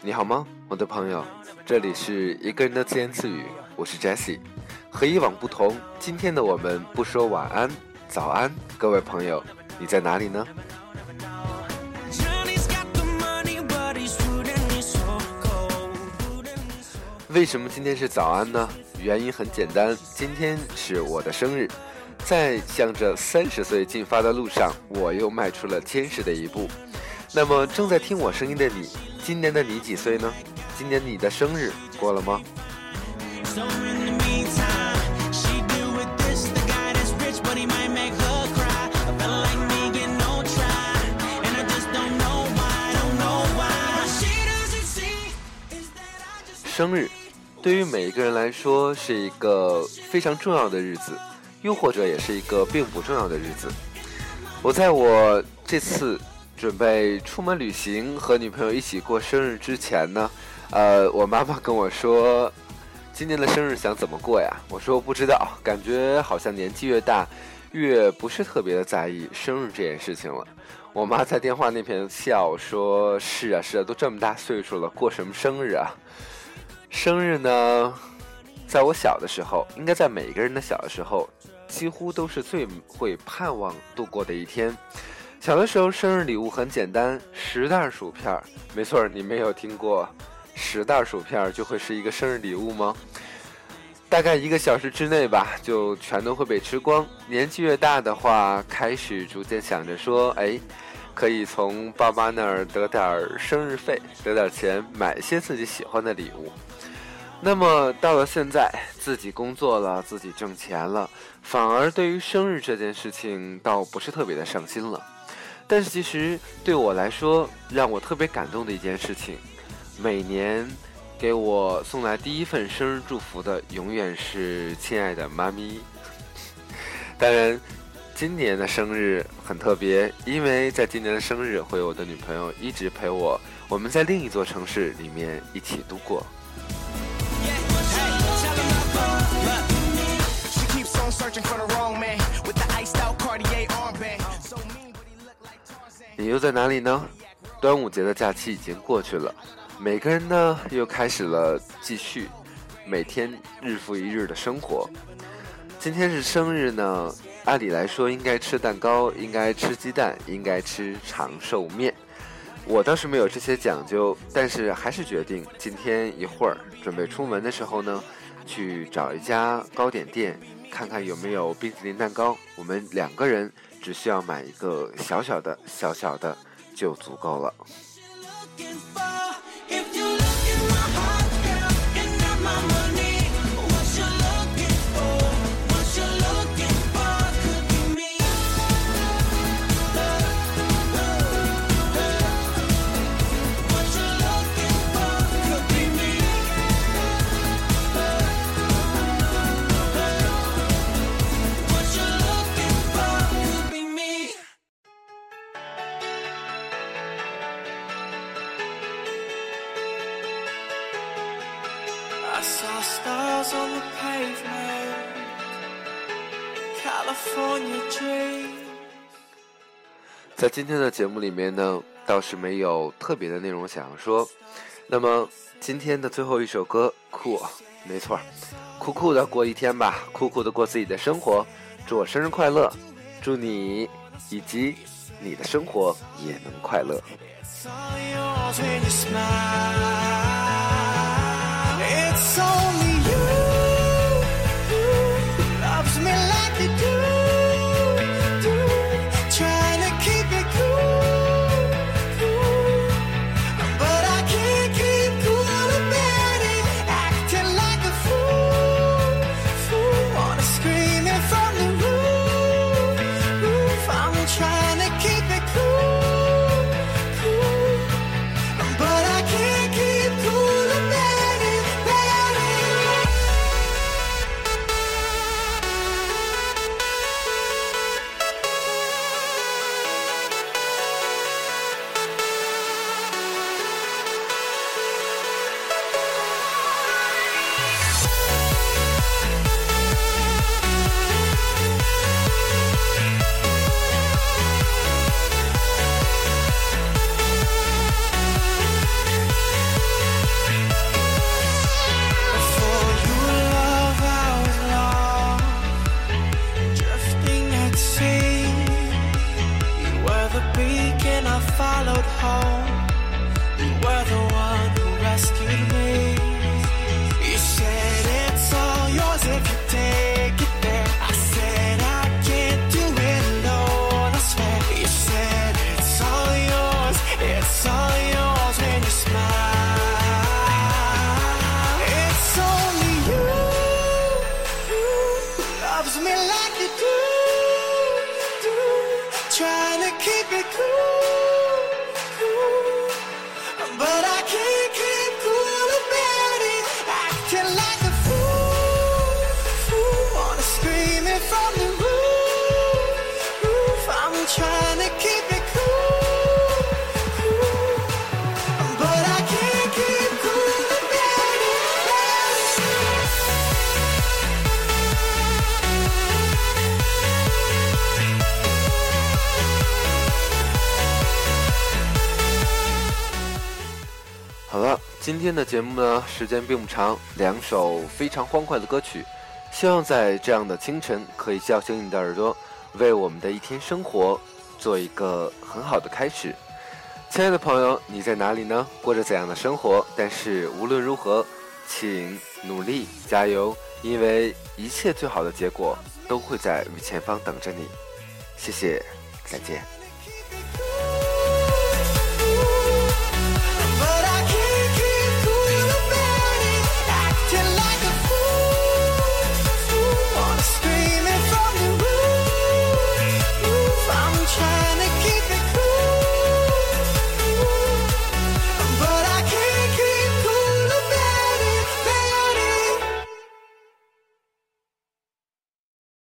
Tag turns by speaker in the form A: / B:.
A: 你好吗，我的朋友？这里是一个人的自言自语，我是 Jesse。和以往不同，今天的我们不说晚安、早安，各位朋友，你在哪里呢？为什么今天是早安呢？原因很简单，今天是我的生日，在向着三十岁进发的路上，我又迈出了坚实的一步。那么，正在听我声音的你，今年的你几岁呢？今年你的生日过了吗？生日。对于每一个人来说，是一个非常重要的日子，又或者也是一个并不重要的日子。我在我这次准备出门旅行和女朋友一起过生日之前呢，呃，我妈妈跟我说，今年的生日想怎么过呀？我说不知道，感觉好像年纪越大，越不是特别的在意生日这件事情了。我妈在电话那边笑说：“是啊，是啊，都这么大岁数了，过什么生日啊？”生日呢，在我小的时候，应该在每一个人的小的时候，几乎都是最会盼望度过的一天。小的时候，生日礼物很简单，十袋薯片没错，你没有听过，十袋薯片就会是一个生日礼物吗？大概一个小时之内吧，就全都会被吃光。年纪越大的话，开始逐渐想着说，哎，可以从爸妈那儿得点生日费，得点钱，买一些自己喜欢的礼物。那么到了现在，自己工作了，自己挣钱了，反而对于生日这件事情倒不是特别的上心了。但是其实对我来说，让我特别感动的一件事情，每年给我送来第一份生日祝福的，永远是亲爱的妈咪。当然，今年的生日很特别，因为在今年的生日会有我的女朋友一直陪我，我们在另一座城市里面一起度过。你又在哪里呢？端午节的假期已经过去了，每个人呢又开始了继续每天日复一日的生活。今天是生日呢，按理来说应该吃蛋糕，应该吃鸡蛋，应该吃长寿面。我倒是没有这些讲究，但是还是决定今天一会儿准备出门的时候呢，去找一家糕点店。看看有没有冰淇淋蛋糕，我们两个人只需要买一个小小的、小小的就足够了。在今天的节目里面呢，倒是没有特别的内容想要说。那么今天的最后一首歌，酷，没错，酷酷的过一天吧，酷酷的过自己的生活。祝我生日快乐，祝你以及你的生活也能快乐。
B: Followed home. You were the one who rescued me. You said it's all yours if you take it there. I said I can't do it alone. I swear. You said it's all yours. It's all yours when you smile. It's only you who loves me like you do. do. Trying to keep it cool,
A: 好了，今天的节目呢，时间并不长，两首非常欢快的歌曲，希望在这样的清晨可以叫醒你的耳朵，为我们的一天生活做一个很好的开始。亲爱的朋友，你在哪里呢？过着怎样的生活？但是无论如何，请努力加油，因为一切最好的结果都会在前方等着你。谢谢，再见。